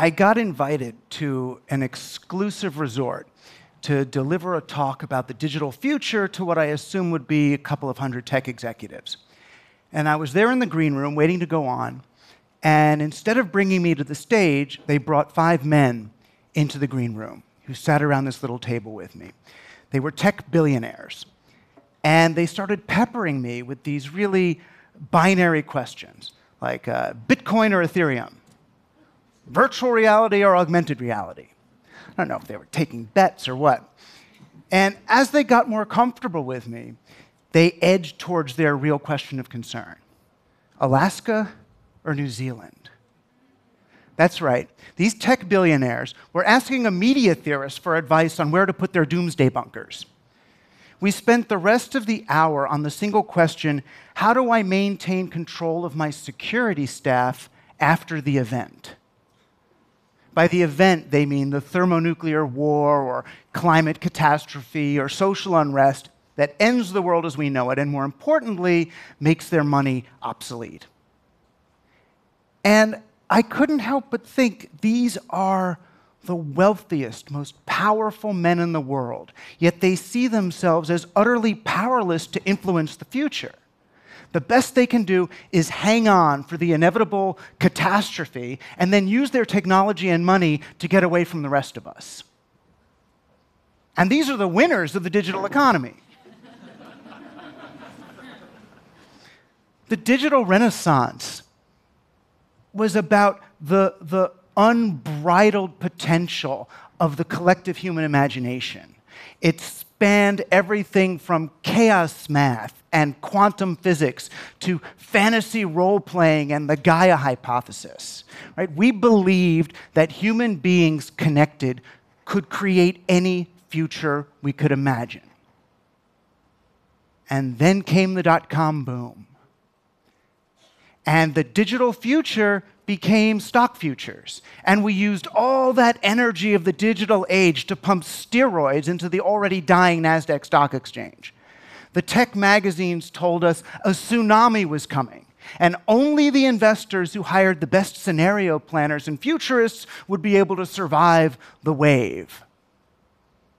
I got invited to an exclusive resort to deliver a talk about the digital future to what I assume would be a couple of hundred tech executives. And I was there in the green room waiting to go on. And instead of bringing me to the stage, they brought five men into the green room who sat around this little table with me. They were tech billionaires. And they started peppering me with these really binary questions like uh, Bitcoin or Ethereum, virtual reality or augmented reality. I don't know if they were taking bets or what. And as they got more comfortable with me, they edged towards their real question of concern Alaska or New Zealand? That's right. These tech billionaires were asking a media theorist for advice on where to put their doomsday bunkers. We spent the rest of the hour on the single question how do I maintain control of my security staff after the event? By the event, they mean the thermonuclear war or climate catastrophe or social unrest that ends the world as we know it and, more importantly, makes their money obsolete. And I couldn't help but think these are the wealthiest, most powerful men in the world, yet they see themselves as utterly powerless to influence the future. The best they can do is hang on for the inevitable catastrophe and then use their technology and money to get away from the rest of us. And these are the winners of the digital economy. the digital renaissance was about the, the unbridled potential of the collective human imagination. It spanned everything from chaos math and quantum physics to fantasy role playing and the Gaia hypothesis. Right? We believed that human beings connected could create any future we could imagine. And then came the dot com boom. And the digital future became stock futures. And we used all that energy of the digital age to pump steroids into the already dying NASDAQ stock exchange. The tech magazines told us a tsunami was coming. And only the investors who hired the best scenario planners and futurists would be able to survive the wave.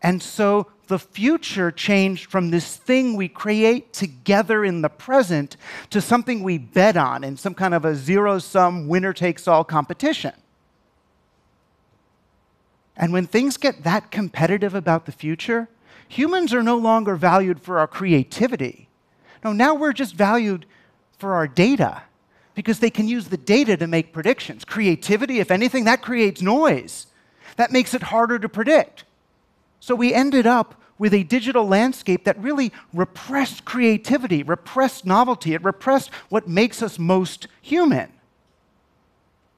And so the future changed from this thing we create together in the present to something we bet on in some kind of a zero sum, winner takes all competition. And when things get that competitive about the future, humans are no longer valued for our creativity. No, now we're just valued for our data because they can use the data to make predictions. Creativity, if anything, that creates noise. That makes it harder to predict. So we ended up with a digital landscape that really repressed creativity, repressed novelty, it repressed what makes us most human.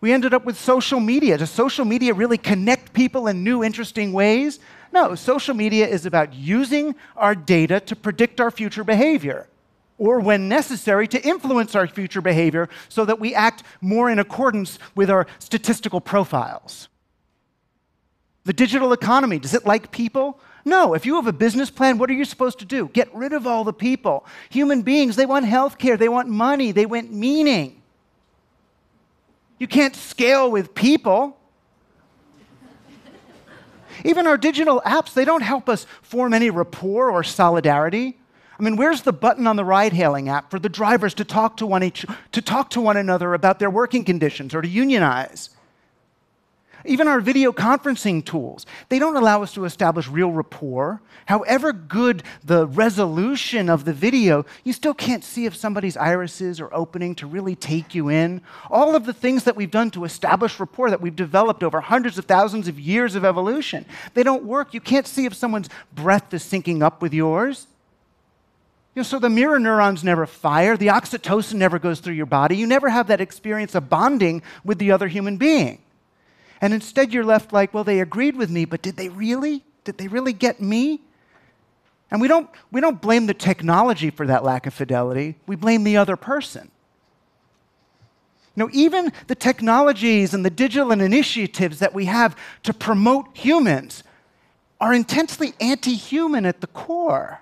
We ended up with social media. Does social media really connect people in new, interesting ways? No, social media is about using our data to predict our future behavior, or when necessary, to influence our future behavior so that we act more in accordance with our statistical profiles. The digital economy, does it like people? No. If you have a business plan, what are you supposed to do? Get rid of all the people. Human beings, they want health care, they want money, they want meaning. You can't scale with people. Even our digital apps, they don't help us form any rapport or solidarity. I mean, where's the button on the ride hailing app for the drivers to talk to one, each, to talk to one another about their working conditions or to unionize? Even our video conferencing tools, they don't allow us to establish real rapport. However good the resolution of the video, you still can't see if somebody's irises are opening to really take you in. All of the things that we've done to establish rapport that we've developed over hundreds of thousands of years of evolution, they don't work. You can't see if someone's breath is syncing up with yours. You know, so the mirror neurons never fire, the oxytocin never goes through your body. You never have that experience of bonding with the other human being. And instead, you're left like, well, they agreed with me, but did they really? Did they really get me? And we don't, we don't blame the technology for that lack of fidelity, we blame the other person. Know, even the technologies and the digital initiatives that we have to promote humans are intensely anti human at the core.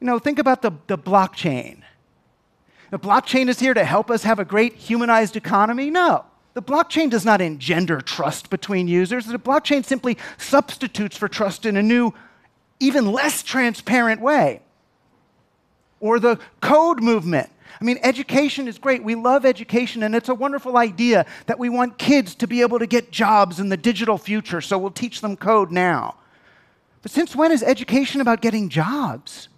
You know, think about the, the blockchain. The blockchain is here to help us have a great humanized economy? No. The blockchain does not engender trust between users. The blockchain simply substitutes for trust in a new, even less transparent way. Or the code movement. I mean, education is great. We love education, and it's a wonderful idea that we want kids to be able to get jobs in the digital future, so we'll teach them code now. But since when is education about getting jobs?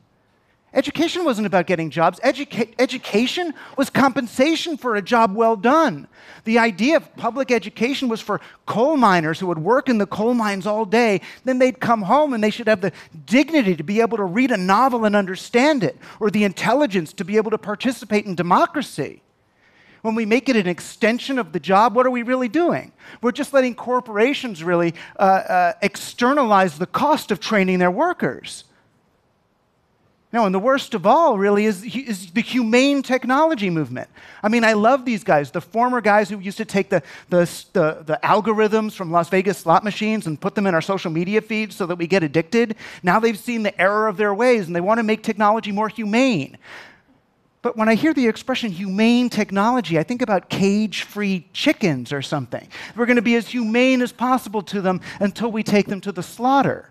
Education wasn't about getting jobs. Educa- education was compensation for a job well done. The idea of public education was for coal miners who would work in the coal mines all day. Then they'd come home and they should have the dignity to be able to read a novel and understand it, or the intelligence to be able to participate in democracy. When we make it an extension of the job, what are we really doing? We're just letting corporations really uh, uh, externalize the cost of training their workers. No, and the worst of all, really, is, is, the humane technology movement. I mean, I love these guys, the former guys who used to take the, the, the, the, algorithms from Las Vegas slot machines and put them in our social media feeds so that we get addicted. Now they've seen the error of their ways and they want to make technology more humane. But when I hear the expression humane technology, I think about cage free chickens or something. We're going to be as humane as possible to them until we take them to the slaughter.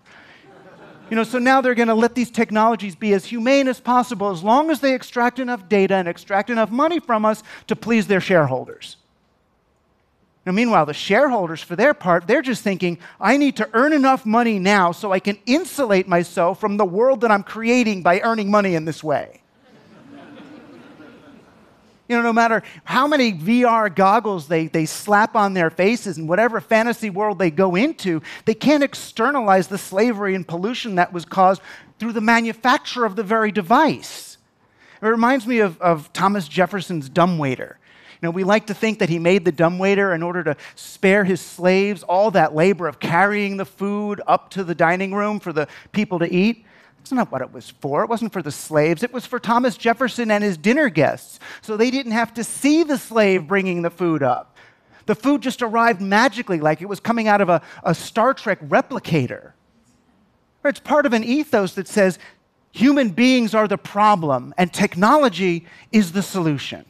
You know, so now they're going to let these technologies be as humane as possible as long as they extract enough data and extract enough money from us to please their shareholders. Now, meanwhile, the shareholders, for their part, they're just thinking, I need to earn enough money now so I can insulate myself from the world that I'm creating by earning money in this way. You know, no matter how many VR goggles they, they slap on their faces and whatever fantasy world they go into, they can't externalize the slavery and pollution that was caused through the manufacture of the very device. It reminds me of, of Thomas Jefferson's dumbwaiter. You know, we like to think that he made the dumbwaiter in order to spare his slaves all that labor of carrying the food up to the dining room for the people to eat. That's not what it was for. It wasn't for the slaves. It was for Thomas Jefferson and his dinner guests, so they didn't have to see the slave bringing the food up. The food just arrived magically, like it was coming out of a, a Star Trek replicator. It's part of an ethos that says human beings are the problem and technology is the solution.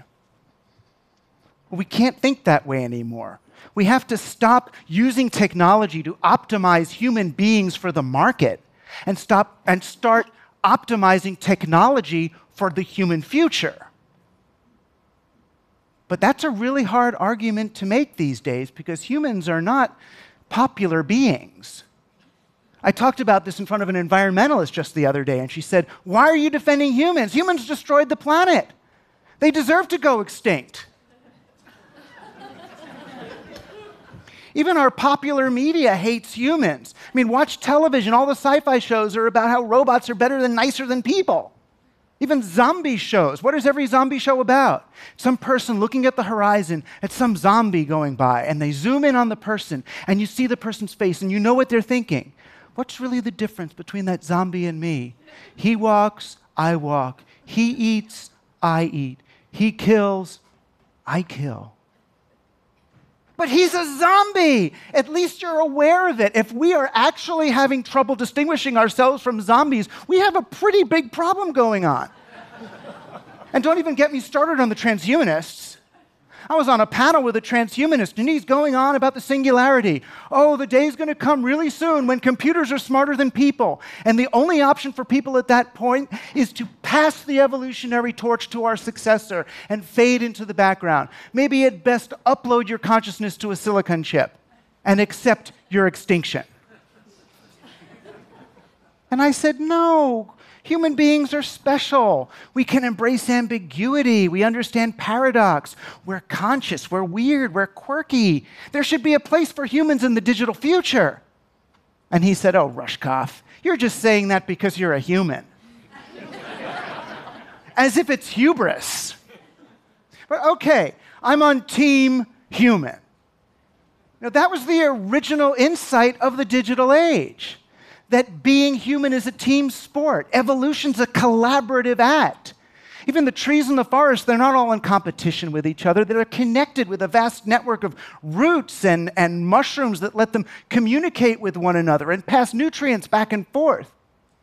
We can't think that way anymore. We have to stop using technology to optimize human beings for the market and, stop, and start optimizing technology for the human future. But that's a really hard argument to make these days because humans are not popular beings. I talked about this in front of an environmentalist just the other day, and she said, Why are you defending humans? Humans destroyed the planet. They deserve to go extinct. Even our popular media hates humans. I mean, watch television. All the sci fi shows are about how robots are better than nicer than people. Even zombie shows. What is every zombie show about? Some person looking at the horizon at some zombie going by, and they zoom in on the person, and you see the person's face, and you know what they're thinking. What's really the difference between that zombie and me? He walks, I walk. He eats, I eat. He kills, I kill. But he's a zombie. At least you're aware of it. If we are actually having trouble distinguishing ourselves from zombies, we have a pretty big problem going on. and don't even get me started on the transhumanists. I was on a panel with a transhumanist, and he's going on about the singularity. Oh, the day's going to come really soon when computers are smarter than people. And the only option for people at that point is to pass the evolutionary torch to our successor and fade into the background. Maybe at best upload your consciousness to a silicon chip and accept your extinction. And I said, No, Human beings are special. We can embrace ambiguity. We understand paradox. We're conscious. We're weird. We're quirky. There should be a place for humans in the digital future. And he said, Oh, Rushkoff, you're just saying that because you're a human. As if it's hubris. But okay, I'm on team human. Now, that was the original insight of the digital age that being human is a team sport. Evolution's a collaborative act. Even the trees in the forest, they're not all in competition with each other. They're connected with a vast network of roots and, and mushrooms that let them communicate with one another and pass nutrients back and forth.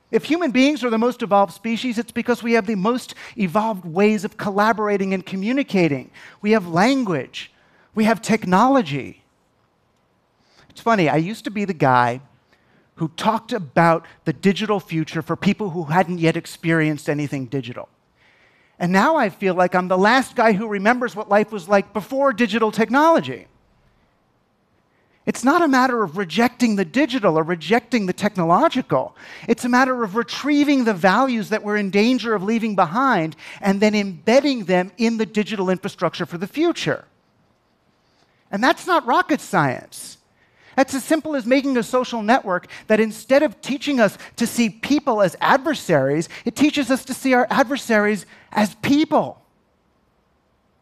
If human beings are the most evolved species, it's because we have the most evolved ways of collaborating and communicating. We have language, We have technology. It's funny, I used to be the guy who talked about the digital future for people who hadn't yet experienced anything digital. And now I feel like I'm the last guy who remembers what life was like before digital technology. It's not a matter of rejecting the digital or rejecting the technological. It's a matter of retrieving the values that we're in danger of leaving behind and then embedding them in the digital infrastructure for the future. And that's not rocket science. That's as simple as making a social network that instead of teaching us to see people as adversaries, it teaches us to see our adversaries as people.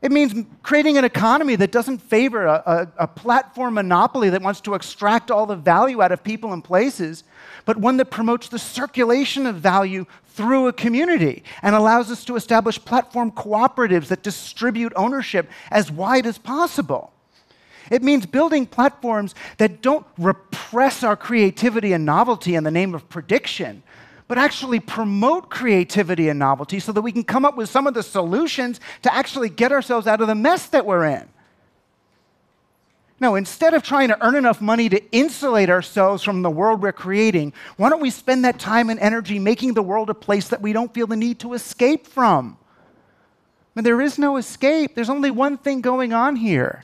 It means creating an economy that doesn't favor a, a, a, platform monopoly that wants to extract all the value out of people and places, but one that promotes the circulation of value through a community and allows us to establish platform cooperatives that distribute ownership as wide as possible. It means building platforms that don't repress our creativity and novelty in the name of prediction, but actually promote creativity and novelty so that we can come up with some of the solutions to actually get ourselves out of the mess that we're in. No, instead of trying to earn enough money to insulate ourselves from the world we're creating, why don't we spend that time and energy making the world a place that we don't feel the need to escape from? I mean, there is no escape. There's only one thing going on here.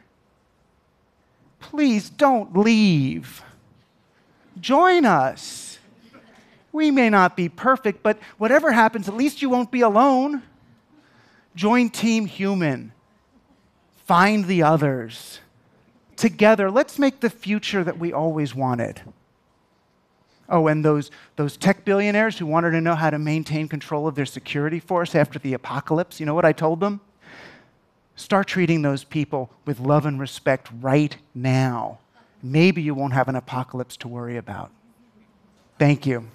Please don't leave. Join us. We may not be perfect, but whatever happens, at least you won't be alone. Join Team Human. Find the others. Together, let's make the future that we always wanted. Oh, and those, those tech billionaires who wanted to know how to maintain control of their security force after the apocalypse, you know what I told them? Start treating those people with love and respect right now. Maybe you won't have an apocalypse to worry about. Thank you.